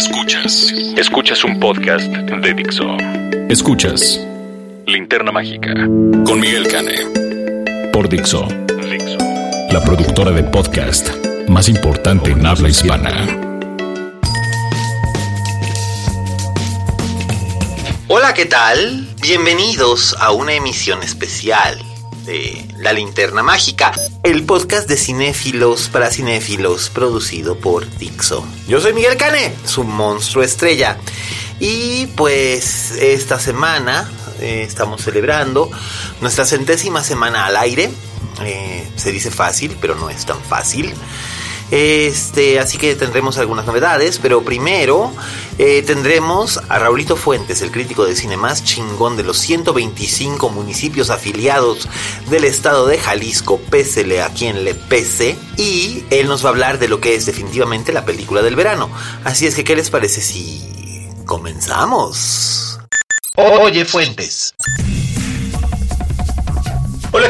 Escuchas. Escuchas un podcast de Dixo. Escuchas Linterna Mágica con Miguel Cane. Por Dixo. Dixo. La productora de podcast más importante en habla hispana. Hola, ¿qué tal? Bienvenidos a una emisión especial La Linterna Mágica, el podcast de cinéfilos para cinéfilos producido por Dixo. Yo soy Miguel Cane, su monstruo estrella. Y pues esta semana eh, estamos celebrando nuestra centésima semana al aire. Eh, se dice fácil, pero no es tan fácil. Este, así que tendremos algunas novedades, pero primero eh, tendremos a Raulito Fuentes, el crítico de cine más chingón de los 125 municipios afiliados del estado de Jalisco, pésele a quien le pese, y él nos va a hablar de lo que es definitivamente la película del verano. Así es que, ¿qué les parece si comenzamos? Oye Fuentes.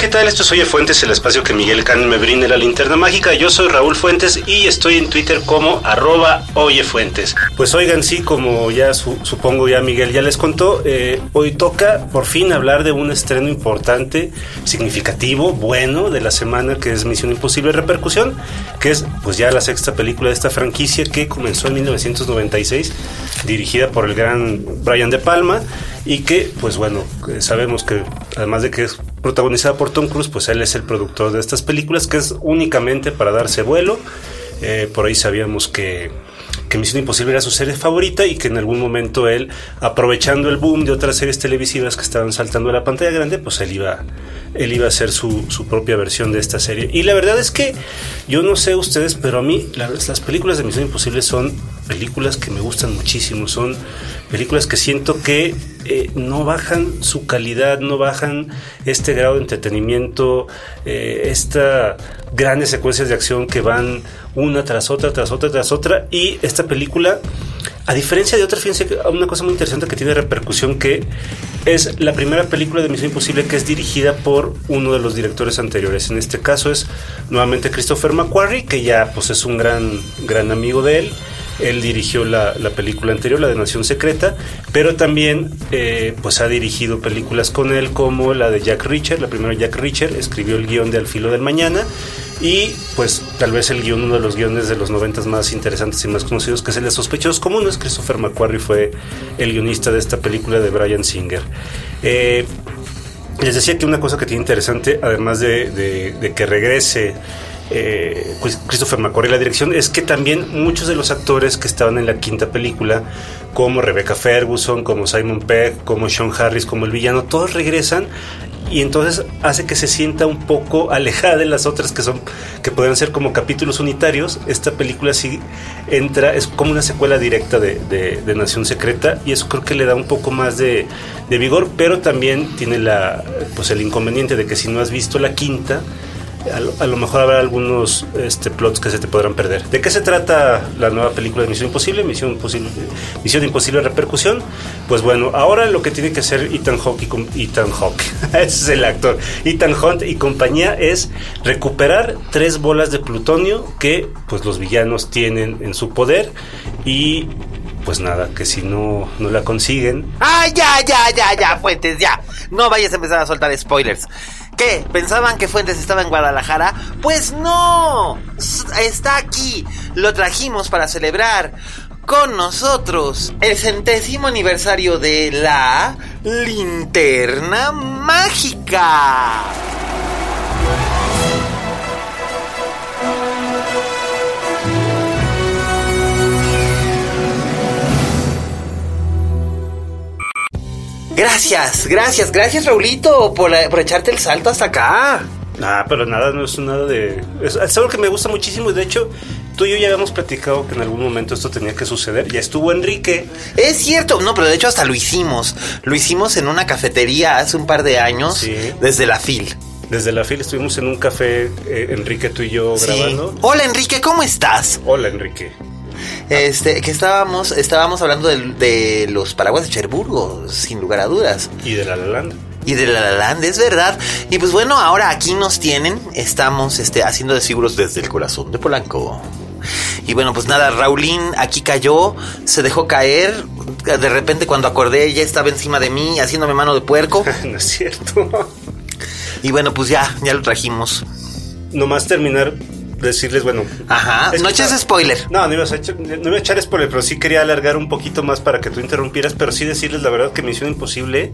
¿Qué tal? Esto es Oye Fuentes, el espacio que Miguel Can me brinde la linterna mágica. Yo soy Raúl Fuentes y estoy en Twitter como arroba Oye Fuentes. Pues oigan, sí, como ya su- supongo ya Miguel ya les contó, eh, hoy toca por fin hablar de un estreno importante, significativo, bueno de la semana que es Misión Imposible Repercusión, que es pues ya la sexta película de esta franquicia que comenzó en 1996, dirigida por el gran Brian De Palma y que pues bueno, eh, sabemos que además de que es protagonizada por Tom Cruise, pues él es el productor de estas películas, que es únicamente para darse vuelo. Eh, por ahí sabíamos que, que Misión Imposible era su serie favorita y que en algún momento él, aprovechando el boom de otras series televisivas que estaban saltando a la pantalla grande, pues él iba, él iba a hacer su, su propia versión de esta serie. Y la verdad es que yo no sé ustedes, pero a mí la- las películas de Misión Imposible son películas que me gustan muchísimo, son películas que siento que eh, no bajan su calidad, no bajan este grado de entretenimiento, eh, esta grandes secuencias de acción que van una tras otra, tras otra, tras otra. Y esta película, a diferencia de otras, fíjense una cosa muy interesante que tiene repercusión que es la primera película de Misión Imposible que es dirigida por uno de los directores anteriores. En este caso es nuevamente Christopher McQuarrie, que ya pues es un gran, gran amigo de él. Él dirigió la, la película anterior, la de Nación Secreta, pero también eh, pues ha dirigido películas con él como la de Jack Reacher, la primera Jack Reacher, escribió el guion de Al filo del mañana y pues tal vez el guion, uno de los guiones de los noventas más interesantes y más conocidos, que es el de Sospechosos Comunes, Christopher McQuarrie fue el guionista de esta película de Brian Singer. Eh, les decía que una cosa que tiene interesante, además de, de- de que regrese eh, pues, Christopher McQuarrie la dirección, es que también muchos de los actores que estaban en la quinta película, como Rebecca Ferguson, como Simon Pegg, como Sean Harris, como el villano, todos regresan y entonces hace que se sienta un poco alejada de las otras que son que podrían ser como capítulos unitarios. Esta película sí entra es como una secuela directa de, de- de Nación Secreta y eso creo que le da un poco más de, de vigor pero también tiene la pues el inconveniente de que si no has visto la quinta a lo, mejor habrá algunos este, plots que se te podrán perder. ¿De qué se trata la nueva película de Misión Imposible? Misión Imposible, Misión Imposible Repercusión. Pues bueno, ahora lo que tiene que hacer Ethan Hawke y Ethan Hawke, ese es el actor, Ethan Hunt y compañía es recuperar tres bolas de plutonio que pues los villanos tienen en su poder y pues nada, que si no, no la consiguen, ¡Ay, ya, ya, ya, ya, Fuentes, ya! No vayas a empezar a soltar spoilers. ¿Qué? ¿Pensaban que Fuentes estaba en Guadalajara? Pues no. Está aquí. Lo trajimos para celebrar con nosotros el centésimo aniversario de la linterna mágica. Gracias, gracias, gracias Raulito por, por echarte el salto hasta acá. Ah, pero nada, no es nada de... Es, es algo que me gusta muchísimo y de hecho tú y yo ya habíamos platicado que en algún momento esto tenía que suceder. Ya estuvo Enrique. Es cierto, no, pero de hecho hasta lo hicimos. Lo hicimos en una cafetería hace un par de años, Sí. desde la FIL. Desde la fila estuvimos en un café, eh, Enrique, tú y yo Sí. grabando. Hola Enrique, ¿cómo estás? Hola, Enrique. Este, que estábamos, estábamos hablando de, los paraguas de Cherburgo, sin lugar a dudas. Y de La La Land. Y de La La Land, es verdad. Y pues bueno, ahora aquí nos tienen. Estamos este, haciendo de seguros desde el corazón de Polanco. Y bueno, pues nada, Raulín aquí cayó, se dejó caer. De repente cuando acordé, ella estaba encima de mí, haciéndome mano de puerco. no es cierto. Y bueno, pues ya, ya lo trajimos. Nomás terminar, decirles, bueno. Ajá, no eches spoiler. No, no, ibas a echar- no iba a echar spoiler, pero sí quería alargar un poquito más para que tú interrumpieras, pero sí decirles la verdad que Misión Imposible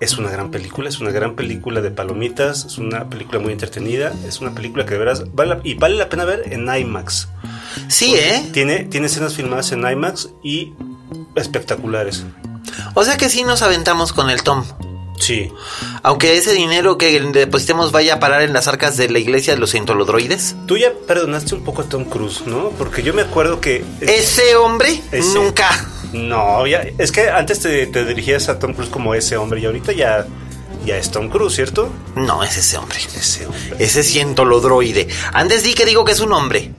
es una gran película, es una gran película de palomitas, es una película muy entretenida, es una película que de veras vale la- y vale la pena ver en IMAX. Sí, ¿eh? Tiene, tiene escenas filmadas en IMAX y espectaculares. O sea que sí nos aventamos con el Tom. Sí. Aunque ese dinero que depositemos vaya a parar en las arcas de la iglesia de los cientolodroides. Tú ya perdonaste un poco a Tom Cruise, ¿no? Porque yo me acuerdo que... Ese hombre Ese- nunca. No, ya, es que antes te, te dirigías a Tom Cruise como ese hombre y ahorita ya, ya es Tom Cruise, ¿cierto? No, es ese hombre. Ese hombre. Ese cientolodroide. Antes di que digo que es un hombre.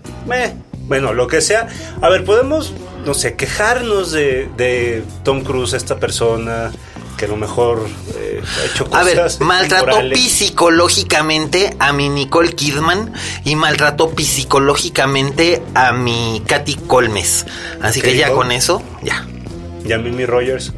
Bueno, lo que sea. A ver, podemos, no sé, quejarnos de, de Tom Cruise, esta persona que a lo mejor eh, ha hecho A ver, cosas maltrató psicológicamente a mi Nicole Kidman y maltrató psicológicamente a mi Katy Colmes. Así ¿Qué que ya con eso, ya. Y a Mimi Rogers.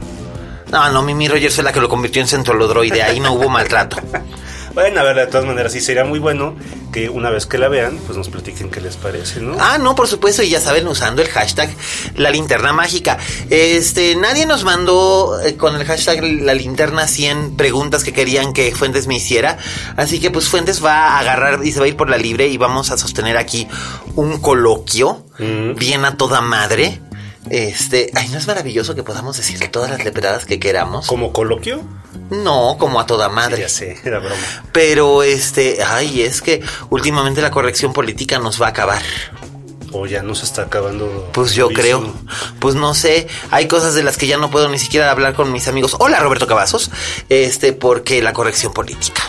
No, no, Mimi Rogers fue la que lo convirtió en centrolodroide. Ahí no hubo maltrato. Bueno, a ver, de todas maneras, sí sería muy bueno que una vez que la vean, pues nos platiquen qué les parece, ¿no? Ah, no, por supuesto, y ya saben, usando el hashtag la linterna mágica. Este, nadie nos mandó eh, con el hashtag la linterna 100 preguntas que querían que Fuentes me hiciera. Así que pues Fuentes va a agarrar y se va a ir por la libre y vamos a sostener aquí un coloquio Mm. bien a toda madre. Este, ay, ¿no es maravilloso que podamos decir todas las lepradas que queramos? ¿Como coloquio? No, como a toda madre. Ya sé, era broma. Pero este, ay, es que últimamente la corrección política nos va a acabar. O ya nos está acabando. Pues yo creo. Pues no sé. Hay cosas de las que ya no puedo ni siquiera hablar con mis amigos. Hola, Roberto Cavazos. Este, porque la corrección política.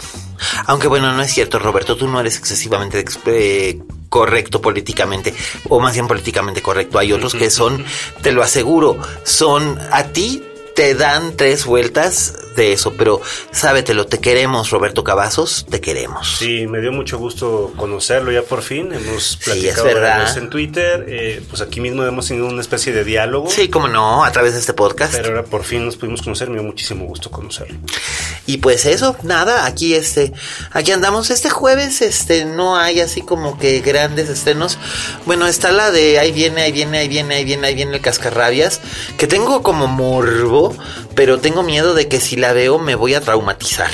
Aunque bueno, no es cierto, Roberto. Tú no eres excesivamente ex- eh, correcto políticamente. O más bien políticamente correcto. Hay otros que son, te lo aseguro, son a ti. Te dan tres vueltas de eso, pero sábetelo, te queremos, Roberto Cavazos, te queremos. Sí, me dio mucho gusto conocerlo ya por fin. Hemos platicado es varias veces en Twitter. eh, pues aquí mismo hemos tenido una especie de diálogo. Sí, cómo no, a través de este podcast. Pero ahora por fin nos pudimos conocer. Me dio muchísimo gusto conocerlo. Y pues eso, nada, aquí este, aquí andamos. Este jueves, este, no hay así como que grandes estrenos. Bueno, está la de ahí viene, ahí viene, ahí viene, ahí viene, ahí viene el cascarrabias, que tengo como morbo, pero tengo miedo de que si la veo me voy a traumatizar.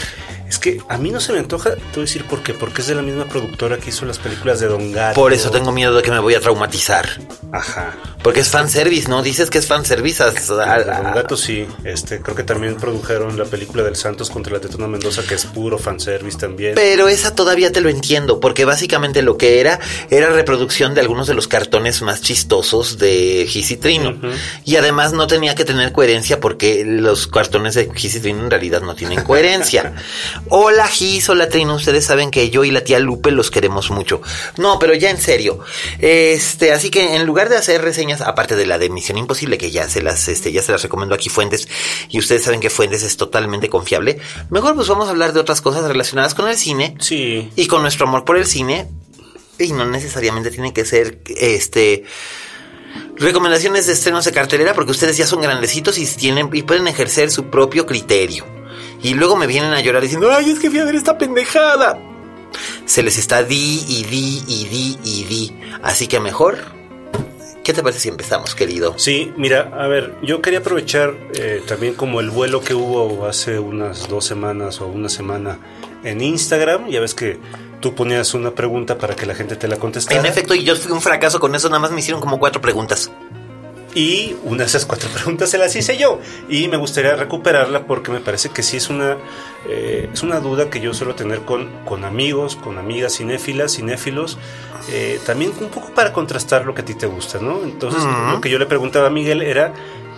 Es que a mí no se me antoja, te voy a decir por qué. Porque es de la misma productora que hizo las películas de Don Gato. Por eso tengo miedo de que me voy a traumatizar. Ajá. Porque es fanservice, ¿no? Dices que es fanservice. Don Gato sí. Este, creo que también produjeron la película del Santos contra la Tetona Mendoza, que es puro fanservice también. Pero esa todavía te lo entiendo, porque básicamente lo que era era reproducción de algunos de los cartones más chistosos de Gis y Trino. Y además no tenía que tener coherencia porque los cartones de Gis y Trino en realidad no tienen coherencia. hola Gis, hola Trino, ustedes saben que yo y la tía Lupe los queremos mucho. No, pero ya en serio. Este, así que en lugar de hacer reseñas, aparte de la de Misión Imposible, que ya se las, este, ya se las recomiendo aquí Fuentes, y ustedes saben que Fuentes es totalmente confiable, mejor pues vamos a hablar de otras cosas relacionadas con el cine Sí. y con nuestro amor por el cine y no necesariamente tiene que ser este recomendaciones de estrenos de cartelera porque ustedes ya son grandecitos y tienen y pueden ejercer su propio criterio. Y luego me vienen a llorar diciendo, "Ay, es que fui a ver esta pendejada." Se les está di y di y di y di, así que mejor ¿Qué te parece si empezamos, querido? Sí, mira, a ver, yo quería aprovechar eh, también como el vuelo que hubo hace unas dos semanas o una semana en Instagram. Ya ves que tú ponías una pregunta para que la gente te la contestara. En efecto, y yo fui un fracaso con eso, nada más me hicieron como cuatro preguntas. Y una de esas cuatro preguntas se las hice yo. Y me gustaría recuperarla porque me parece que sí es una, eh, es una duda que yo suelo tener con, con amigos, con amigas cinéfilas, cinéfilos. Eh, también un poco para contrastar lo que a ti te gusta, ¿no? Entonces, lo que yo le preguntaba a Miguel era.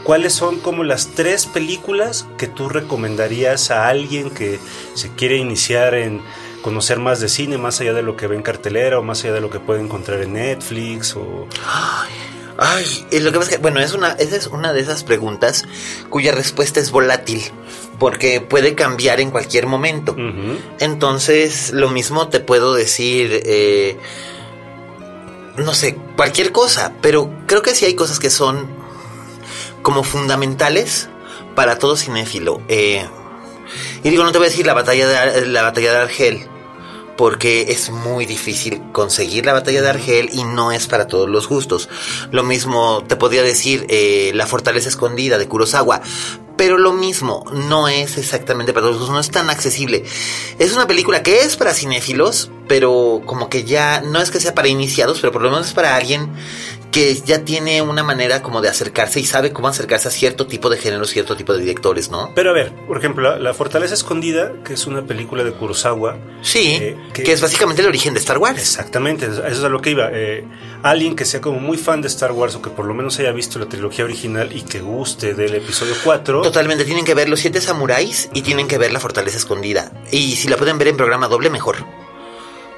¿Cuáles son como las tres películas que tú recomendarías a alguien que se quiere iniciar en conocer más de cine, más allá de lo que ve en cartelera o más allá de lo que puede encontrar en Netflix o... Ay, lo que pasa es que, bueno, es una, esa es una de esas preguntas cuya respuesta es volátil, porque puede cambiar en cualquier momento. Entonces, lo mismo te puedo decir, eh, no sé, cualquier cosa, pero creo que sí hay cosas que son como fundamentales para todo cinéfilo. Eh, y digo, no te voy a decir la batalla de, la batalla de Argel, porque es muy difícil conseguir la batalla de Argel y no es para todos los gustos. Lo mismo te podría decir eh, La fortaleza escondida de Kurosawa, pero lo mismo, no es exactamente para todos, no es tan accesible. Es una película que es para cinéfilos, pero como que ya no es que sea para iniciados, pero por lo menos es para alguien que ya tiene una manera como de acercarse y sabe cómo acercarse a cierto tipo de género, cierto tipo de directores, ¿no? Pero a ver, por ejemplo, La, Fortaleza Escondida, que es una película de Kurosawa. Sí, eh, que, es básicamente el origen de Star Wars. Exactamente, eso es a lo que iba. Eh, alguien que sea como muy fan de Star Wars o que por lo menos haya visto la trilogía original y que guste del episodio 4. Totalmente, tienen que ver Los Siete Samuráis y tienen que ver La Fortaleza Escondida. Y si la pueden ver en programa doble, mejor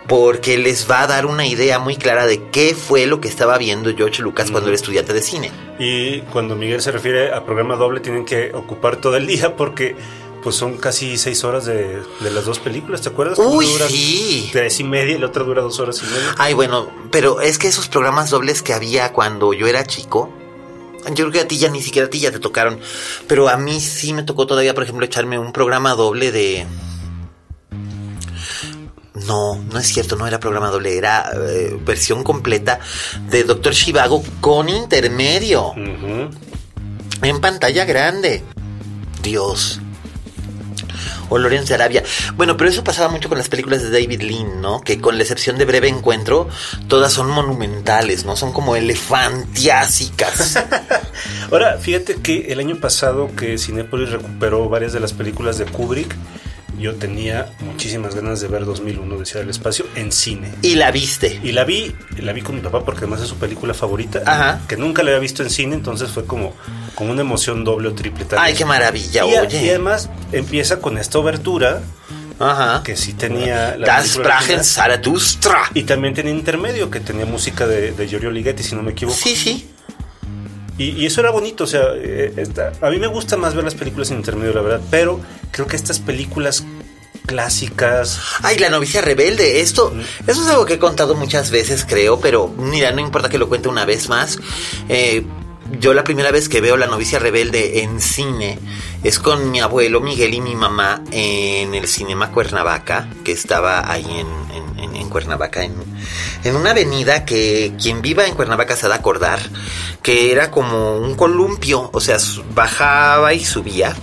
porque les va a dar una idea muy clara de qué fue lo que estaba viendo George Lucas cuando era estudiante de cine. Y cuando Miguel se refiere a programa doble, tienen que ocupar todo el día porque pues son casi seis horas de, las dos películas, ¿te acuerdas? Uy, sí. Tres y media y la otra dura dos horas y media. Ay, bueno, pero es que esos programas dobles que había cuando yo era chico, yo creo que a ti ya ni siquiera a ti ya te tocaron, pero a mí sí me tocó todavía, por ejemplo, echarme un programa doble de no, no es cierto, no era programa doble, era eh, versión completa de Doctor Shivago con intermedio. En pantalla grande. Dios. O Lorenzo Arabia. Bueno, pero eso pasaba mucho con las películas de David Lean, ¿no? Que con la excepción de Breve Encuentro, todas son monumentales, ¿no? Son como elefantiásicas. Ahora, fíjate que el año pasado que Cinepolis recuperó varias de las películas de Kubrick, yo tenía muchísimas ganas de ver 2001 Decía del Espacio en cine. ¿Y la viste? Y la vi, la vi con mi papá porque además es su película favorita, que nunca la había visto en cine, entonces fue como, como una emoción doble o triple. Ay, qué maravilla, y, oye. Y además empieza con esta obertura. Ajá. Que sí tenía. La das Bragen Zaratustra. Y también tenía intermedio, que tenía música de, de Giorgio Ligeti, si no me equivoco. Sí, sí. Y, eso era bonito, o sea, eh, a mí me gusta más ver las películas en intermedio, la verdad, pero creo que estas películas clásicas. Ay, la novicia rebelde. Esto, eso es algo que he contado muchas veces, creo, pero mira, no importa que lo cuente una vez más. Eh, yo la primera vez que veo La novicia rebelde en cine es con mi abuelo Miguel y mi mamá en el Cinema Cuernavaca, que estaba ahí en, en, Cuernavaca, en, en, una avenida que quien viva en Cuernavaca se ha de acordar, que era como un columpio, o sea, bajaba y subía.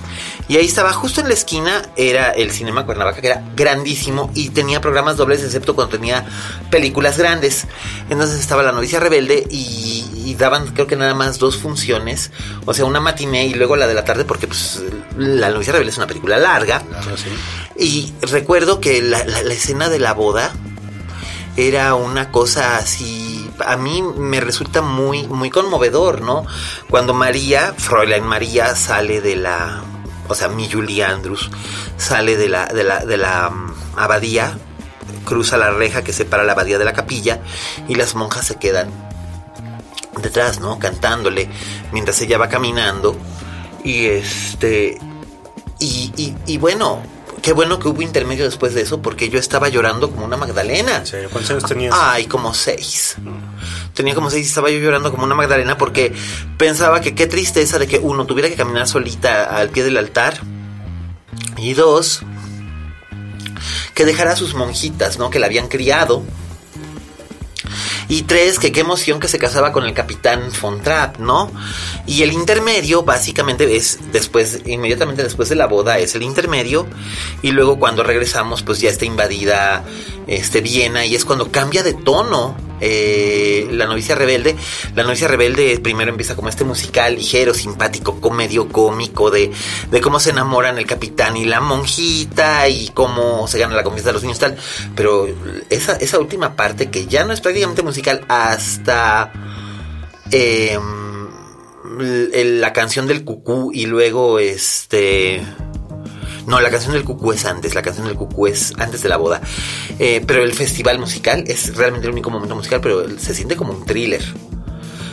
Y ahí estaba, justo en la esquina, era el Cinema Cuernavaca, que era grandísimo y tenía programas dobles, excepto cuando tenía películas grandes. Entonces estaba La novicia rebelde y, daban, creo que nada más dos funciones, o sea, una matiné y luego la de la tarde, porque pues La novicia rebelde es una película larga. Y recuerdo que la, la, la escena de la boda era una cosa así a mí me resulta muy muy conmovedor, ¿no? Cuando María, Fräulein María sale de la o sea, mi Julie Andrews, sale de la, de la, de la abadía, cruza la reja que separa la abadía de la capilla y las monjas se quedan detrás, ¿no? Cantándole mientras ella va caminando. Y este. Y, y, bueno, qué bueno que hubo intermedio después de eso, porque yo estaba llorando como una Magdalena. ¿Cuántos años tenías? Ay, como seis. Mm. Tenía como seis y estaba yo llorando como una Magdalena porque pensaba que qué tristeza de que uno tuviera que caminar solita al pie del altar. Y dos, que dejara a sus monjitas, ¿no? Que la habían criado Y tres, que qué emoción que se casaba con el capitán Von Trapp, ¿no? Y el intermedio básicamente es después, inmediatamente después de la boda es el intermedio. Y luego cuando regresamos pues ya está invadida este, Viena y es cuando cambia de tono eh, La novicia rebelde. La novicia rebelde primero empieza como este musical ligero, simpático, comedio cómico de, de cómo se enamoran el capitán y la monjita y cómo se gana la confianza de los niños tal. Pero esa, esa última parte que ya no es prácticamente musical hasta... Eh, la canción del cucú y luego este no, la canción del cucú es antes, la canción del cucú es antes de la boda. Eh, pero el festival musical es realmente el único momento musical, pero se siente como un thriller.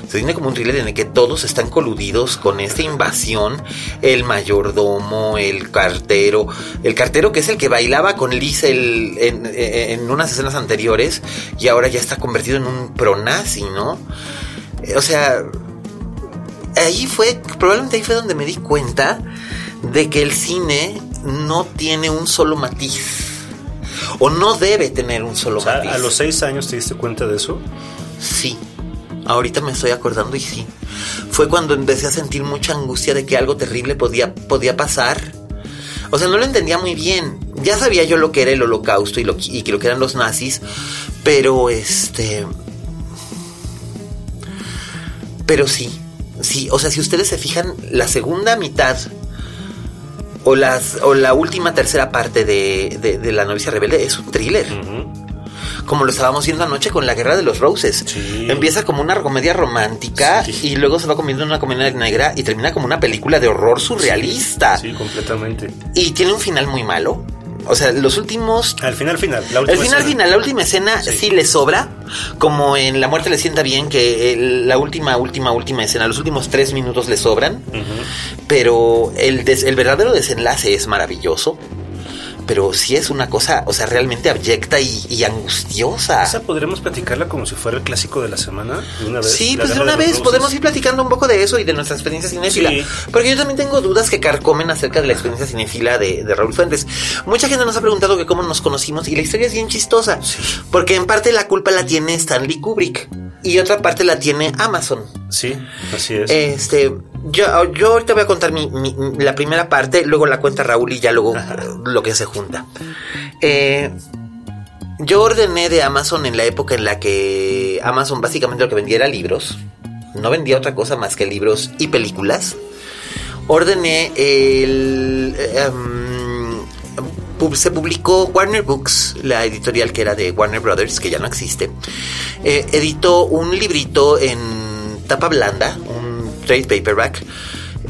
Se siente como un thriller en el que todos están coludidos con esta invasión. El mayordomo, el cartero. El cartero que es el que bailaba con Lisa en, en, unas escenas anteriores y ahora ya está convertido en un pronazi, ¿no? Eh, o sea, ahí fue, probablemente ahí fue donde me di cuenta de que el cine no tiene un solo matiz. O no debe tener un solo matiz. ¿A los seis años te diste cuenta de eso? Sí. Ahorita me estoy acordando y sí. Fue cuando empecé a sentir mucha angustia de que algo terrible podía, podía pasar. O sea, no lo entendía muy bien. Ya sabía yo lo que era el holocausto y lo, y lo que eran los nazis. Pero este... Pero sí. Sí, o sea, si ustedes se fijan, la segunda mitad o, las, o la última tercera parte de, La novicia rebelde es un thriller. Como lo estábamos viendo anoche con La Guerra de los Roses. Empieza como una comedia romántica y luego se va convirtiendo en una comedia negra y termina como una película de horror surrealista. Sí, completamente. Y tiene un final muy malo. O sea, los últimos. Al final, final. La última el final, final. La última escena sí. le sobra. Como en La muerte le sienta bien, que la última, última, última escena, los últimos tres minutos le sobran. Pero el, el verdadero desenlace es maravilloso pero sí es una cosa, o sea, realmente abyecta y, angustiosa. ¿Esa podremos platicarla como si fuera el clásico de la semana? De una vez, sí, pues de una vez podemos ir platicando un poco de eso y de nuestra experiencia cinéfila. Porque yo también tengo dudas que carcomen acerca de la experiencia cinéfila de, Raúl Fuentes. Mucha gente nos ha preguntado que cómo nos conocimos y la historia es bien chistosa. Porque en parte la culpa la tiene Stanley Kubrick y otra parte la tiene Amazon. Sí, así es. Este, yo, yo ahorita voy a contar mi, la primera parte, luego la cuenta Raúl y ya luego lo que se junta. Eh, yo ordené de Amazon en la época en la que Amazon básicamente lo que vendía era libros. No vendía otra cosa más que libros y películas. Ordené el... Em, se publicó Warner Books, la editorial que era de Warner Brothers, que ya no existe. Eh, editó un librito en tapa blanda, trade paperback.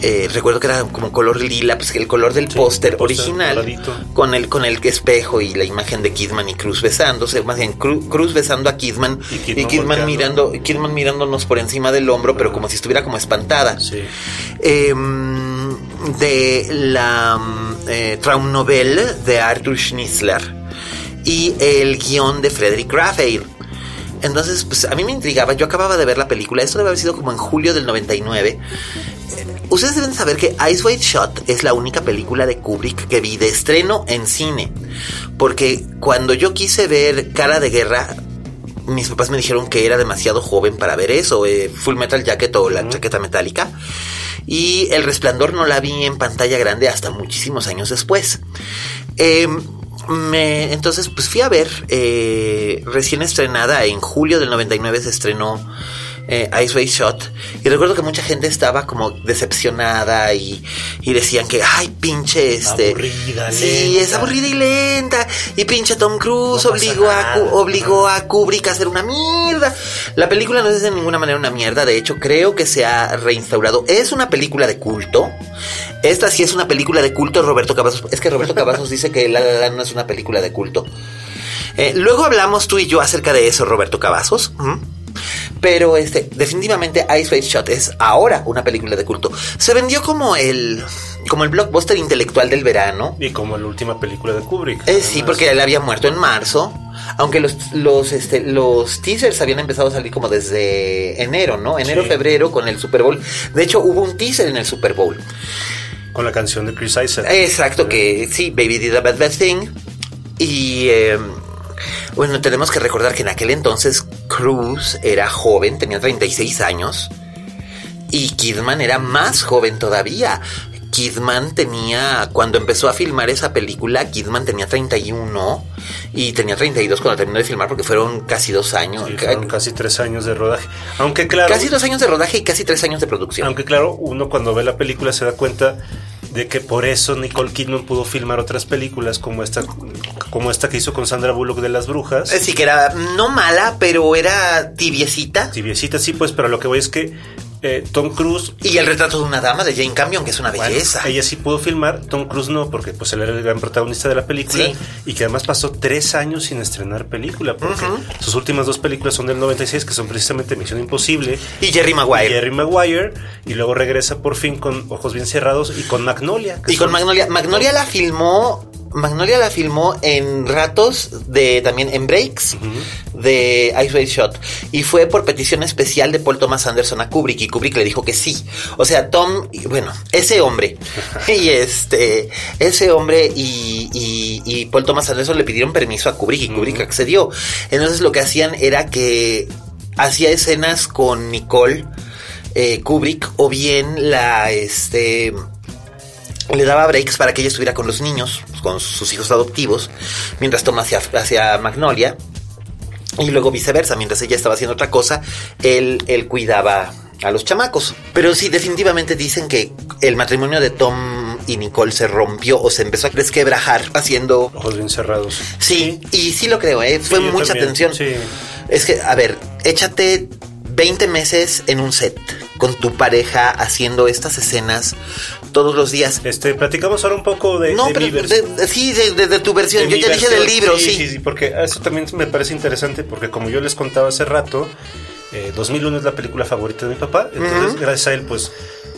Eh, recuerdo que era como color lila, pues el color del póster original, con el, con el espejo y la imagen de Kidman y Cruz besándose, más bien Cruz besando a Kidman y Kidman, mirando, Kidman mirándonos por encima del hombro, pero como si estuviera como espantada. Em, de la eh, Traum Novel de Arthur Schnitzler y el guion de Frederick Raphael. Entonces, pues a mí me intrigaba. Yo acababa de ver la película. Esto debe haber sido como en julio del 99. Ustedes deben saber que Ice White Shot es la única película de Kubrick que vi de estreno en cine. Porque cuando yo quise ver Cara de Guerra, mis papás me dijeron que era demasiado joven para ver eso, eh, Full Metal Jacket o la chaqueta metálica. Y El Resplandor no la vi en pantalla grande hasta muchísimos años después. Eh, me, entonces, pues fui a ver, eh, recién estrenada, en julio del 99 se estrenó eh, Ice Shot. Y recuerdo que mucha gente estaba como decepcionada y, y decían que, ay, pinche este. Aburrida, sí, es aburrida y lenta. Y pinche Tom Cruise obligó, a, obligó a Kubrick a hacer una mierda. La película no es de ninguna manera una mierda. De hecho, creo que se ha reinstaurado. Es una película de culto. Esta sí es una película de culto, Roberto Cavazos. Es que Roberto Cavazos dice que La La no es una película de culto. Eh, luego hablamos tú y yo acerca de eso, Roberto Cavazos. Pero este, definitivamente Ice Face Shot es ahora una película de culto. Se vendió como el como el blockbuster intelectual del verano. Y como la última película de Kubrick. Eh, sí, porque él había muerto en marzo. Aunque los, los, este, los teasers habían empezado a salir como desde enero, ¿no? Enero, febrero con el Super Bowl. De hecho, hubo un teaser en el Super Bowl. Con la canción de Chris Isaac. Exacto, que sí, Baby Did a Bad Bad Thing. Y... Em, bueno, tenemos que recordar que en aquel entonces Cruise era joven, tenía 36 años. Y Kidman era más joven todavía. Kidman tenía, cuando empezó a filmar esa película, Kidman tenía 31 y tenía 32 cuando terminó de filmar porque fueron casi dos años. Sí, fueron casi tres años de rodaje. Aunque claro... Casi dos años de rodaje y casi tres años de producción. Aunque claro, uno cuando ve la película se da cuenta de que por eso Nicole Kidman pudo filmar otras películas como esta como esta que hizo con Sandra Bullock de las brujas. Sí, que era no mala, pero era tibiecita. Tibiecita, sí, pues, pero lo que voy es que eh, Tom Cruise. Y el retrato de una dama de Jane Campion, que es una belleza. ella sí pudo filmar, Tom Cruise no, porque pues él era el gran protagonista de la película. Y que además pasó tres años sin estrenar película, porque sus últimas dos películas son del 96, que son precisamente Misión Imposible. Y Jerry Maguire. Y Jerry Maguire. Y luego regresa por fin con Ojos Bien Cerrados y con Magnolia. Y con Magnolia. Magnolia la filmó Magnolia la filmó en ratos de también en breaks de Ice White Shot y fue por petición especial de Paul Thomas Anderson a Kubrick y Kubrick le dijo que sí. O sea, Tom, bueno, ese hombre y este, ese hombre y, y, Paul Thomas Anderson le pidieron permiso a Kubrick y Kubrick accedió. Entonces lo que hacían era que hacía escenas con Nicole eh, Kubrick o bien la este le daba breaks para que ella estuviera con los niños, con sus hijos adoptivos, mientras Tom hacia, hacia Magnolia. Y luego viceversa, mientras ella estaba haciendo otra cosa, él, él cuidaba a los chamacos. Pero sí, definitivamente dicen que el matrimonio de Tom y Nicole se rompió o se empezó a desquebrajar haciendo... Ojos bien cerrados. Sí, y sí lo creo, ¿eh? fue mucha tensión. Sí. Es que, a ver, échate 20 meses en un set con tu pareja haciendo estas escenas todos los días. Este, platicamos ahora un poco de, no, mi versión. sí, de, tu versión. yo ya dije del libro, sí, sí. Sí, porque eso también me parece interesante porque como yo les contaba hace rato, 2001 eh, es la película favorita de mi papá, entonces gracias a él pues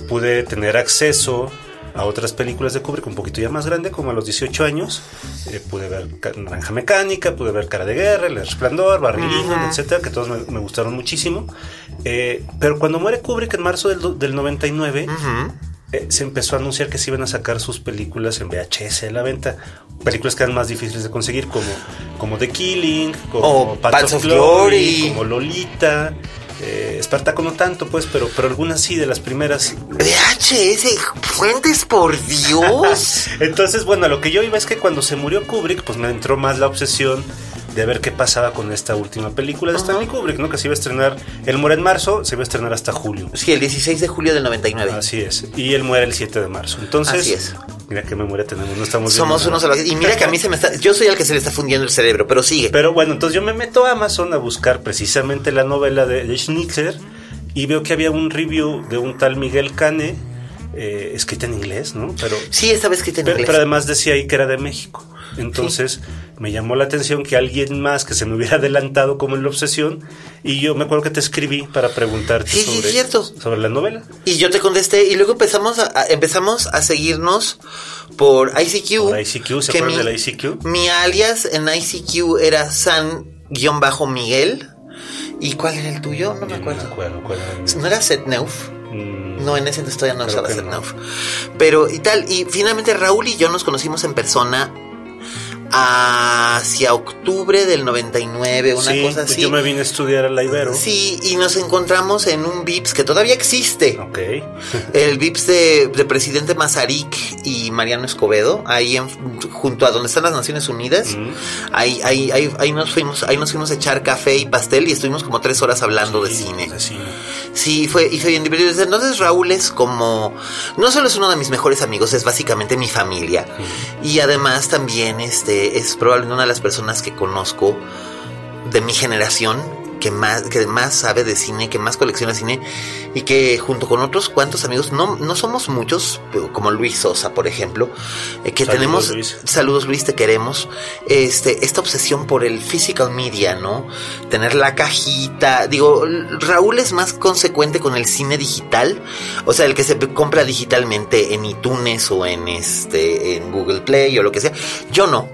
pude tener acceso a otras películas de Kubrick un poquito ya más grande, como a los 18 años. Eh, pude ver Naranja Mecánica, pude ver Cara de Guerra, El Resplandor, Barry Lyndon, etcétera, que todos me, gustaron muchísimo. Eh, pero cuando muere Kubrick en marzo del, del 99, eh, se empezó a anunciar que se iban a sacar sus películas en VHS a la venta. Películas que eran más difíciles de conseguir, como, como The Killing, como Paths of, Glory, como Lolita. Eh, Espartaco no tanto, pues, pero, pero algunas sí, de las primeras. VHS, fuentes por Dios. Entonces, bueno, lo que yo iba es que cuando se murió Kubrick, pues me entró más la obsesión de ver qué pasaba con esta última película de Stanley Kubrick, ¿no? Que se iba a estrenar, él muere en marzo, se iba a estrenar hasta julio. Sí, el 16 de julio del 99. Así es, y él muere el 7 de marzo. Entonces, Así es. mira qué memoria tenemos, no estamos Somos unos Y mira que a mí se me está, yo soy el que se le está fundiendo el cerebro, pero sigue. Pero bueno, entonces yo me meto a Amazon a buscar precisamente la novela de, Schnitzer y veo que había un review de un tal Miguel Cane eh, escrita en inglés, ¿no? Pero sí, estaba escrita en inglés. Pero además decía ahí que era de México. Entonces me llamó la atención que alguien más que se me hubiera adelantado como en la obsesión y yo me acuerdo que te escribí para preguntarte sobre, sobre la novela. Y yo te contesté y luego empezamos a, empezamos a seguirnos por ICQ. Por ICQ, ¿se acuerdan de la ICQ? Mi alias en ICQ era San-Miguel. ¿Y cuál era el tuyo? No me acuerdo. No, acuerdo, ¿cuál era ¿No era Setneuf? Mm, no, en ese entonces todavía no usaba Setneuf. Pero y tal, y finalmente Raúl y yo nos conocimos en persona hacia octubre del 99, una cosa pues así. Yo me vine a estudiar a la Ibero. Sí, y nos encontramos en un VIPS que todavía existe. Ok. el VIPS de, presidente Mazarik y Mariano Escobedo, ahí junto a donde están las Naciones Unidas. ahí, ahí, ahí, nos fuimos, ahí nos fuimos a echar café y pastel y estuvimos como tres horas hablando de cine. Sí, fue, y fue bien divertido. Entonces Raúl es como, no solo es uno de mis mejores amigos, es básicamente mi familia. Y además también este es probablemente una de las personas que conozco de mi generación que más, que más sabe de cine, que más colecciona cine y que junto con otros cuantos amigos, no, no somos muchos, como Luis Sosa, por ejemplo, eh, que tenemos, saludos Luis, te queremos, este, esta obsesión por el physical media, ¿no? Tener la cajita, digo, Raúl es más consecuente con el cine digital, o sea, el que se compra digitalmente en iTunes o en este, en Google Play o lo que sea, yo no.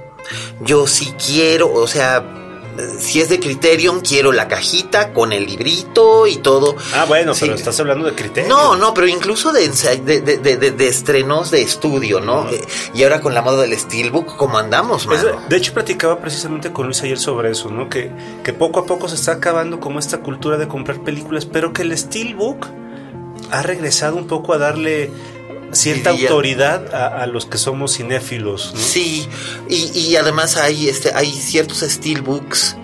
Yo sí quiero, o sea, si es de Criterion, quiero la cajita con el librito y todo. Ah, bueno, Sí. pero estás hablando de Criterion. No, no, pero incluso de, estrenos de estudio, ¿no? Eh, Y ahora con la moda del Steelbook, ¿cómo andamos, mano? de hecho, platicaba precisamente con Luis ayer sobre eso, ¿no? Que, que poco a poco se está acabando como esta cultura de comprar películas, pero que el Steelbook ha regresado un poco a darle cierta Diría- autoridad a, a los que somos cinéfilos, ¿no? Sí, y, y además hay, este, hay ciertos Steelbooks,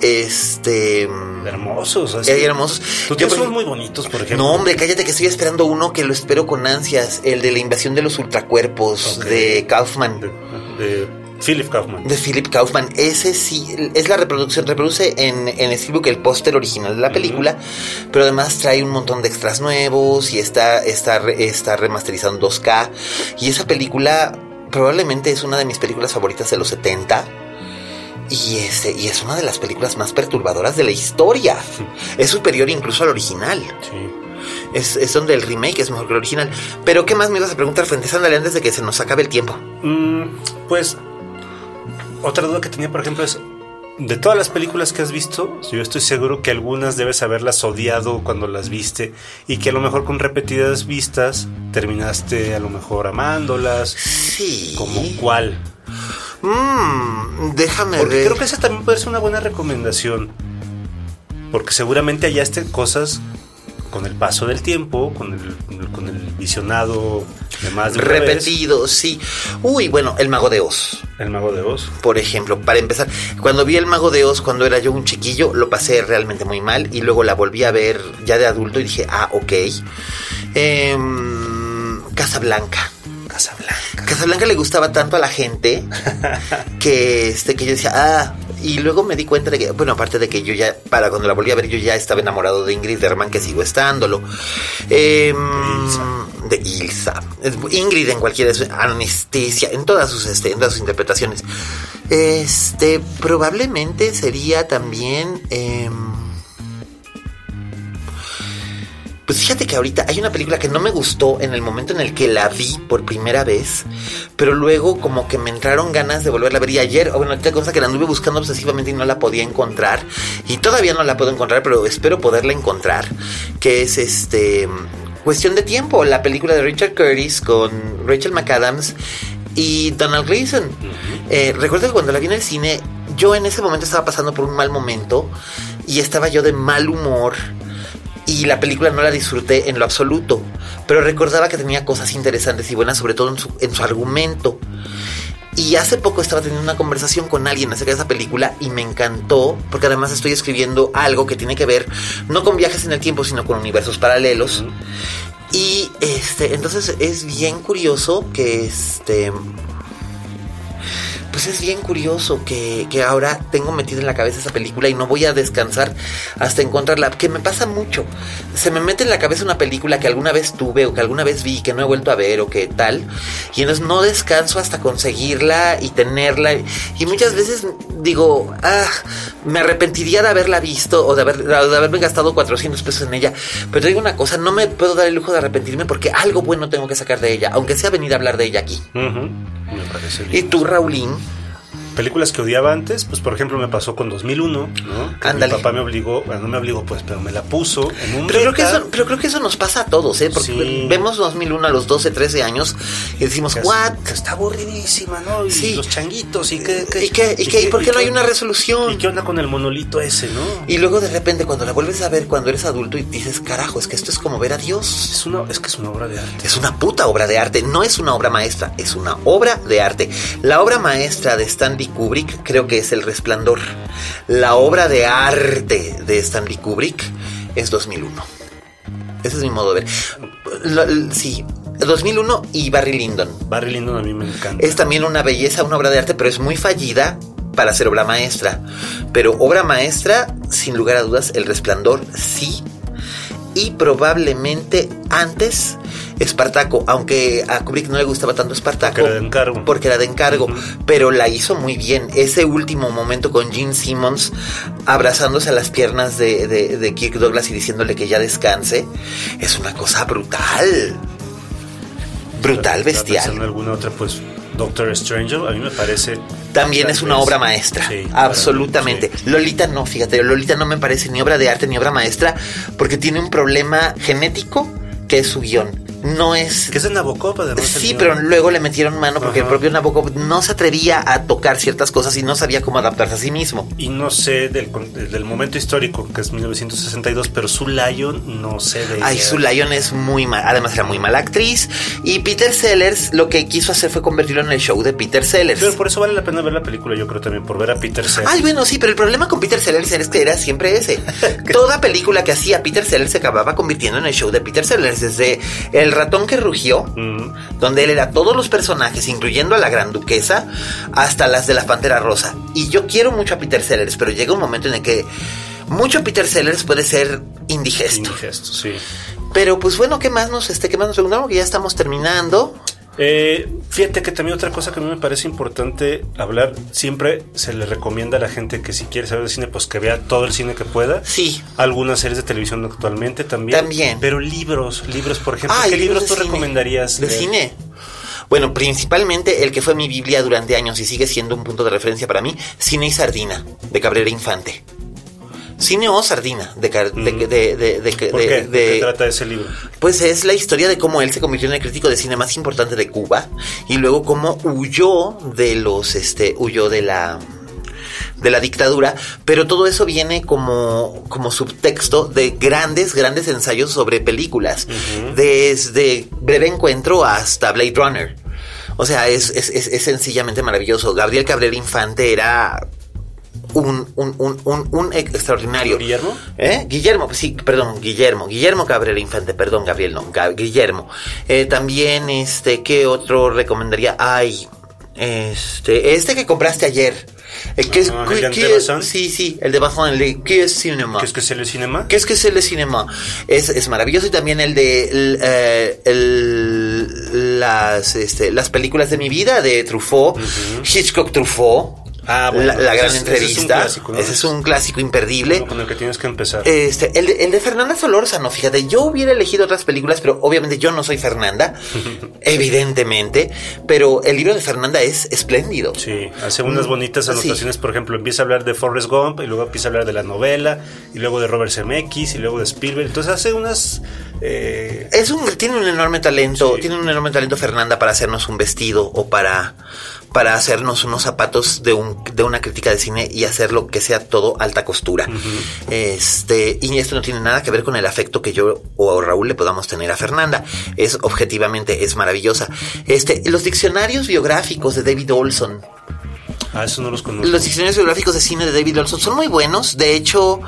este... Hermosos, así. Hermosos. Tú tienes unos muy bonitos, por ejemplo. No, hombre, cállate que estoy esperando uno que lo espero con ansias, el de la invasión de los ultracuerpos de Kaufman. De, de Philip Kaufman. De Philip Kaufman, ese sí, es la reproducción, reproduce en, en Steelbook el póster original de la película, pero además trae un montón de extras nuevos y está, está, está remasterizado en 2K. Y esa película probablemente es una de mis películas favoritas de los 70. Y, este, y es una de las películas más perturbadoras de la historia. Es superior incluso al original. Sí. Es, es donde el remake es mejor que el original. Pero ¿qué más me ibas a preguntar, Fuentes? Ándale antes de que se nos acabe el tiempo. Mm, pues, otra duda que tenía, por ejemplo, es. De todas las películas que has visto, yo estoy seguro que algunas debes haberlas odiado cuando las viste y que a lo mejor con repetidas vistas terminaste a lo mejor amándolas. Sí. ¿Como cuál? Mmm, déjame Porque ver. creo que esa también puede ser una buena recomendación. Porque seguramente hallaste cosas con el paso del tiempo, con el, con el visionado más vez. Repetido, sí. Uy, bueno, El Mago de Oz, El Mago de Oz. por ejemplo, para empezar. Cuando vi El Mago de Oz, cuando era yo un chiquillo, lo pasé realmente muy mal y luego la volví a ver ya de adulto y dije, ah, ok. Em, Casablanca. Casablanca. Casablanca le gustaba tanto a la gente que este que yo decía, ah, y luego me di cuenta de que, bueno, aparte de que yo ya, para cuando la volví a ver, yo ya estaba enamorado de Ingrid Bergman, que sigo estándolo. Em, de Ilsa. Ingrid en cualquiera de sus anestesia, en todas sus este, en todas sus interpretaciones. Este, probablemente sería también. em, pues fíjate que ahorita hay una película que no me gustó en el momento en el que la vi por primera vez, pero luego como que me entraron ganas de volverla a ver y ayer, o bueno, te consta que la anduve buscando obsesivamente y no la podía encontrar y todavía no la puedo encontrar, pero espero poderla encontrar, que es este Cuestión de tiempo, la película de Richard Curtis con Rachel McAdams y Donald Gleason. Eh, recuerdo que cuando la vi en el cine, yo en ese momento estaba pasando por un mal momento y estaba yo de mal humor y la película no la disfruté en lo absoluto, pero recordaba que tenía cosas interesantes y buenas, sobre todo en su, en su argumento. Y hace poco estaba teniendo una conversación con alguien acerca de esa película y me encantó, porque además estoy escribiendo algo que tiene que ver no con viajes en el tiempo, sino con universos paralelos. Y este, entonces es bien curioso que este. Pues es bien curioso que, que ahora tengo metida en la cabeza esa película y no voy a descansar hasta encontrarla. Que me pasa mucho. Se me mete en la cabeza una película que alguna vez tuve o que alguna vez vi que no he vuelto a ver o que tal. Y entonces no descanso hasta conseguirla y tenerla. Y muchas veces digo, ah, me arrepentiría de haberla visto o de, haber, de haberme gastado 400 pesos en ella. Pero digo una cosa, no me puedo dar el lujo de arrepentirme porque algo bueno tengo que sacar de ella, aunque sea venir a hablar de ella aquí. Me parece ¿Y tú, Raulín? Películas que odiaba antes, pues por ejemplo me pasó con 2001, ¿no? Que. Mi papá me obligó, bueno, no me obligó pues, pero me la puso en un Pero creo, que eso, pero creo que eso nos pasa a todos, ¿eh? Porque Sí. vemos 2001 a los 12, 13 años y decimos, que ¿what? que está aburridísima, ¿no? Y Sí. los changuitos, ¿y qué? qué- ¿Y qué? ¿Y qué? ¿Y por qué no hay una ¿Y resolución? qué onda con el monolito ese, no? Y luego de repente cuando la vuelves a ver cuando eres adulto y dices, carajo, es que esto es como ver a Dios. Es, una, es que es una obra de arte. Es una puta obra de arte, no es una obra maestra, es una obra de arte. La obra maestra de Stanley Kubrick creo que es El Resplandor. La obra de arte de Stanley Kubrick es 2001. Ese es mi modo de ver. Lo- sí, 2001 y Barry Lyndon. Barry Lyndon a mí me encanta. Es también una belleza, una obra de arte, pero es muy fallida para ser obra maestra. Pero obra maestra, sin lugar a dudas, El Resplandor sí. Y probablemente antes Espartaco, aunque a Kubrick no le gustaba tanto Espartaco. Porque era de encargo. Porque era de encargo, pero la hizo muy bien. Ese último momento con Gene Simmons abrazándose a las piernas de, de- de Kirk Douglas y diciéndole que ya descanse, es una cosa brutal. Brutal, bestial. en alguna otra, pues Doctor Stranger, a mí me parece... También es una obra maestra, Sí, absolutamente. sí. Lolita no, fíjate, Lolita no me parece ni obra de arte ni obra maestra porque tiene un problema genético que es su guion. No es... Que es de Nabokov, además. Sí, pero luego le metieron mano porque el propio Nabokov no se atrevía a tocar ciertas cosas y no sabía cómo adaptarse a sí mismo. Y no sé del, del momento histórico, que es 1962, pero Sue Lyon no sé de Ay. Sue Lyon es muy mal, además era muy mala actriz. Y Peter Sellers lo que quiso hacer fue convertirlo en el show de Peter Sellers. Pero por eso vale la pena ver la película, yo creo también, por ver a Peter Sellers. Ay, bueno, sí, pero el problema con Peter Sellers es que era siempre ese. Toda película que hacía Peter Sellers se acababa convirtiendo en el show de Peter Sellers. Desde El ratón que rugió, Mm. donde él era todos los personajes, incluyendo a la gran duquesa, hasta las de la pantera rosa. Y yo quiero mucho a Peter Sellers, pero llega un momento en el que mucho Peter Sellers puede ser indigesto. Indigesto, sí. Pero pues bueno, ¿qué más nos, este, qué más nos preguntamos? Que ya estamos terminando. Eh, fíjate que también otra cosa que a mí me parece importante hablar, siempre se le recomienda a la gente que si quiere saber de cine, pues que vea todo el cine que pueda. Sí. Algunas series de televisión actualmente también. También. Pero libros, libros, por ejemplo, ¿qué libros tú cine. recomendarías? De leer? cine. Bueno, principalmente el que fue mi Biblia durante años y sigue siendo un punto de referencia para mí, Cine y Sardina, de Cabrera Infante. Cine o Sardina, de, Car- de, de, de, ¿Por qué? ¿De de- qué trata ese libro? Pues es la historia de cómo él se convirtió en el crítico de cine más importante de Cuba y luego cómo huyó de los, este, huyó de la de la dictadura, pero todo eso viene como, como subtexto de grandes, grandes ensayos sobre películas, desde Breve Encuentro hasta Blade Runner. O sea, es, es, es, es sencillamente maravilloso. Gabriel Cabrera Infante era un, un, un, un, un extraordinario. ¿Guillermo? ¿Eh? Guillermo, sí, perdón, Guillermo, Guillermo Cabrera Infante, perdón, Gabriel, no, Guillermo. Eh, también, este, ¿qué otro recomendaría? Ay, este, este que compraste ayer. Eh, ¿qué es- Ah, qué- ¿el de qué es-? Sí, sí, el de Bazin, el de ¿Qué es cinema? ¿Qué es que es el cinema? ¿Qué es que es el cinema? Es, es maravilloso y también el de el, eh, el- las, este, las películas de mi vida de Truffaut, Hitchcock Truffaut. Ah, bueno, la, gran es- ese es entrevista. clásico, ¿no? Ese es un clásico imperdible. Con el que tienes que empezar. Este, el, de, el de Fernanda Solórzano, fíjate, yo hubiera elegido otras películas, pero obviamente yo no soy Fernanda, evidentemente, pero el libro de Fernanda es espléndido. Sí, hace unas bonitas Sí. anotaciones, por ejemplo, empieza a hablar de Forrest Gump y luego empieza a hablar de la novela y luego de Robert Zemeckis y luego de Spielberg. Entonces hace unas... eh, Es un, tiene un enorme talento, Sí. tiene un enorme talento Fernanda para hacernos un vestido o para, para hacernos unos zapatos de, un, de una crítica de cine y hacerlo que sea todo alta costura. Este, y esto no tiene nada que ver con el afecto que yo o Raúl le podamos tener a Fernanda. Es objetivamente, es maravillosa. Este, los diccionarios biográficos de David Olson. Ah, eso no los conozco. Los diccionarios biográficos de cine de David Olson son muy buenos. De hecho,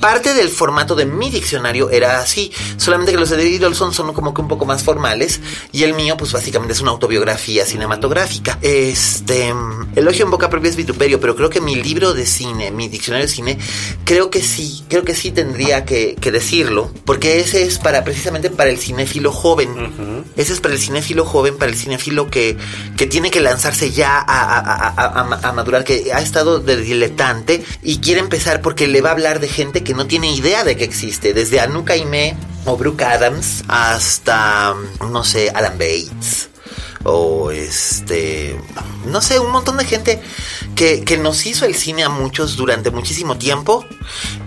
parte del formato de mi diccionario era así. Solamente que los de David Olson son como que un poco más formales. Y el mío, pues básicamente es una autobiografía cinematográfica. Este. Elogio en boca propia es vituperio, pero creo que mi libro de cine, mi diccionario de cine, creo que sí, creo que sí tendría que, que decirlo. Porque ese es para precisamente para el cinéfilo joven. Ese es para el cinéfilo joven, para el cinéfilo que, que tiene que lanzarse ya a, a- a- a- a- madurar, que ha estado de diletante y quiere empezar porque le va a hablar de gente que no tiene idea de que existe, desde Anouk Aimee o Brooke Adams hasta, no sé, Alan Bates o este, no sé, un montón de gente que, que nos hizo el cine a muchos durante muchísimo tiempo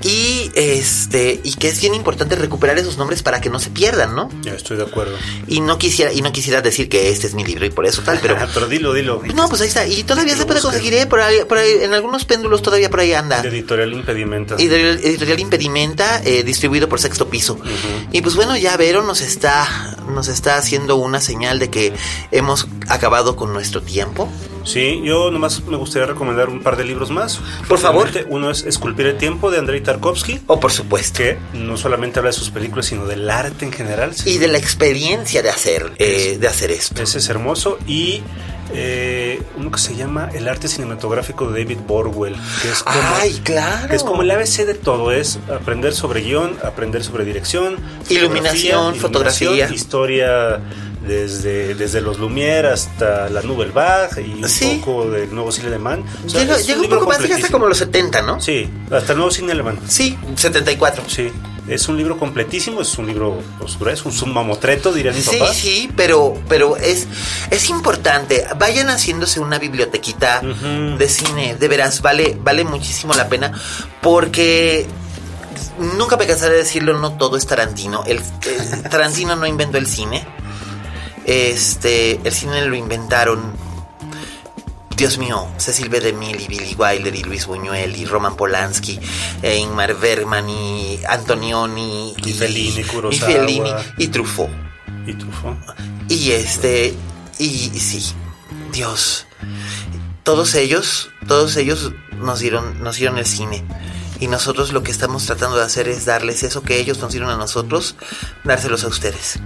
y este, y que es bien importante recuperar esos nombres para que no se pierdan, ¿no? Estoy de acuerdo. Y no quisiera, y no quisiera decir que este es mi libro y por eso tal, pero pero dilo, dilo. no, pues ahí está. Y todavía se puede conseguir, ¿eh? Por ahí, por ahí, en algunos péndulos todavía por ahí anda. De editorial Impedimenta. Editorial, Editorial Impedimenta, eh, distribuido por Sexto Piso. Y pues bueno, ya Vero nos está, nos está haciendo una señal de que hemos acabado con nuestro tiempo. Sí, yo nomás me gustaría recomendar un par de libros más. Por favor. Uno es Esculpir el Tiempo de Andrei Tarkovsky, Oh, por supuesto. que no solamente habla de sus películas, sino del arte en general. Y de la experiencia de hacer, eh, de hacer esto. Ese es hermoso. Y eh, uno que se llama El arte cinematográfico de David Borwell, que es como, Ay, claro. que es como el ABC de todo. Es aprender sobre guion, aprender sobre dirección, Iluminación, fotografía. historia desde, desde los Lumière hasta la Nouvelle Vague y un Sí. poco del nuevo cine alemán. O sea, Llega, es llega un libro poco más, hasta como los 70, ¿no? Sí, hasta el nuevo cine alemán. Sí, 74. Sí. es un libro completísimo, es un libro pues, grueso, un mamotreto, dirían mis sí, papás. Sí, pero, pero es, es importante. Vayan haciéndose una bibliotequita de cine, de veras, vale, vale muchísimo la pena porque nunca me cansaré de decirlo, no todo es Tarantino. El, el Tarantino no inventó el cine. Este, el cine lo inventaron Dios mío, Cecil B. DeMille y Billy Wilder y Luis Buñuel y Roman Polanski, e Ingmar Bergman y Antonioni y, Fellini, y Fellini y Truffaut. Y Truffaut. Y este, y, y sí, Dios, todos ellos, todos ellos nos dieron, nos dieron el cine. Y nosotros lo que estamos tratando de hacer es darles eso que ellos nos dieron a nosotros, dárselos a ustedes.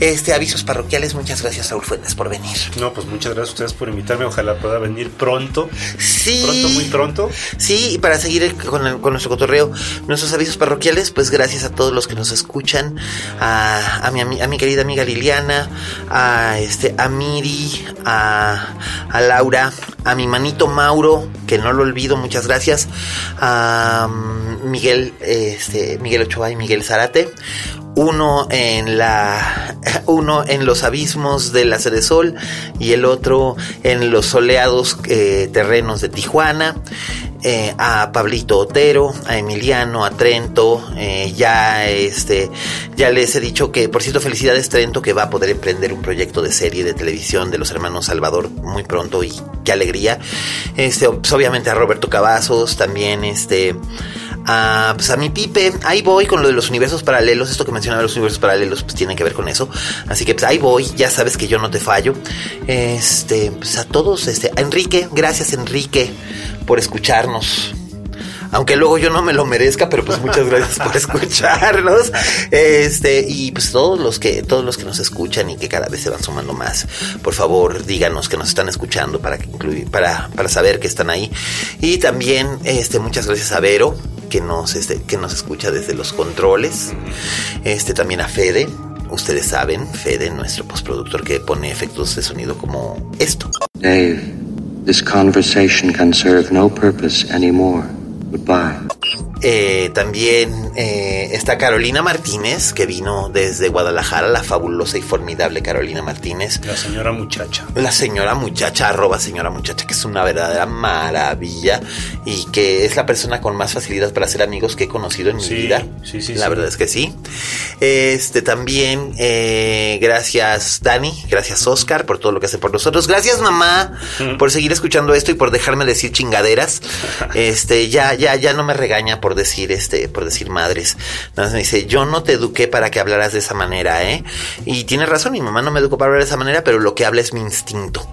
Este, avisos parroquiales, muchas gracias Raúl Fuentes por venir. No, pues muchas gracias a ustedes por invitarme, ojalá pueda venir pronto. Sí. Pronto, muy pronto. Sí, y para seguir con, con nuestro cotorreo, nuestros avisos parroquiales, pues gracias a todos los que nos escuchan, a, a, mi, a mi querida amiga Liliana, a, este, a Miri, a, a Laura, a mi manito Mauro, que no lo olvido, muchas gracias, a Miguel, este, Miguel Ochoa y Miguel Zárate. Uno en la, uno en los abismos de la Sol y el otro en los soleados eh, terrenos de Tijuana. Eh, a Pablito Otero, a Emiliano, a Trento, eh, ya este, ya les he dicho que, por cierto, felicidades Trento que va a poder emprender un proyecto de serie de televisión de los hermanos Salvador muy pronto y qué alegría. Este, obviamente a Roberto Cavazos, también este, a, pues a mi Pipe, ahí voy con lo de los universos paralelos, esto que mencionaba los universos paralelos, pues tiene que ver con eso, así que pues ahí voy, ya sabes que yo no te fallo. Este, pues a todos, este, a Enrique, gracias Enrique por escucharnos. Aunque luego yo no me lo merezca, pero pues muchas gracias por escucharnos. Este, y pues todos los que, todos los que nos escuchan y que cada vez se van sumando más, por favor, díganos que nos están escuchando para que incluir, para, para saber que están ahí. Y también, este, muchas gracias a Vero, que nos, este, que nos escucha desde los controles. Este, también a Fede, ustedes saben, Fede, nuestro postproductor que pone efectos de sonido como esto. Dave. This conversation can serve no purpose anymore. Goodbye. Eh, también eh, está Carolina Martínez, que vino desde Guadalajara, la fabulosa y formidable Carolina Martínez. La señora muchacha. La señora muchacha, arroba señora muchacha, que es una verdadera maravilla y que es la persona con más facilidad para hacer amigos que he conocido en mi vida. sí, sí, La sí. verdad es que sí. Este también, eh, gracias Dani, gracias Oscar por todo lo que hace por nosotros. Gracias mamá por seguir escuchando esto y por dejarme decir chingaderas. Este, ya, ya, ya no me regaña por decir, este, por decir madres. Más me dice, yo no te eduqué para que hablaras de esa manera, ¿eh? Y tiene razón, mi mamá no me educó para hablar de esa manera, pero lo que habla es mi instinto.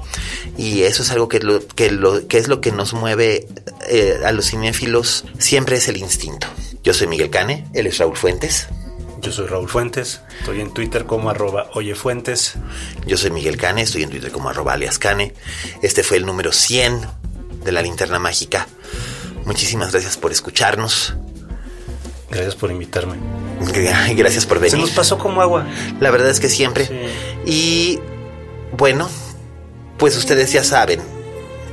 Y eso es algo que, lo, que, lo, que es lo que nos mueve eh, a los cinéfilos, siempre es el instinto. Yo soy Miguel Cane, él es Raúl Fuentes. Yo soy Raúl Fuentes, estoy en Twitter como arroba oyefuentes. Yo soy Miguel Cane, estoy en Twitter como arroba alias Cane. Este fue el número 100 de la linterna mágica. Muchísimas gracias por escucharnos. Gracias por invitarme. Gra- Gracias por Se venir. nos pasó como agua. La verdad es que siempre. Sí. Y bueno, pues ustedes ya saben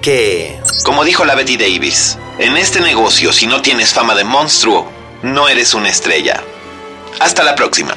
que... Como dijo la Betty Davis, en este negocio si no tienes fama de monstruo, no eres una estrella. Hasta la próxima.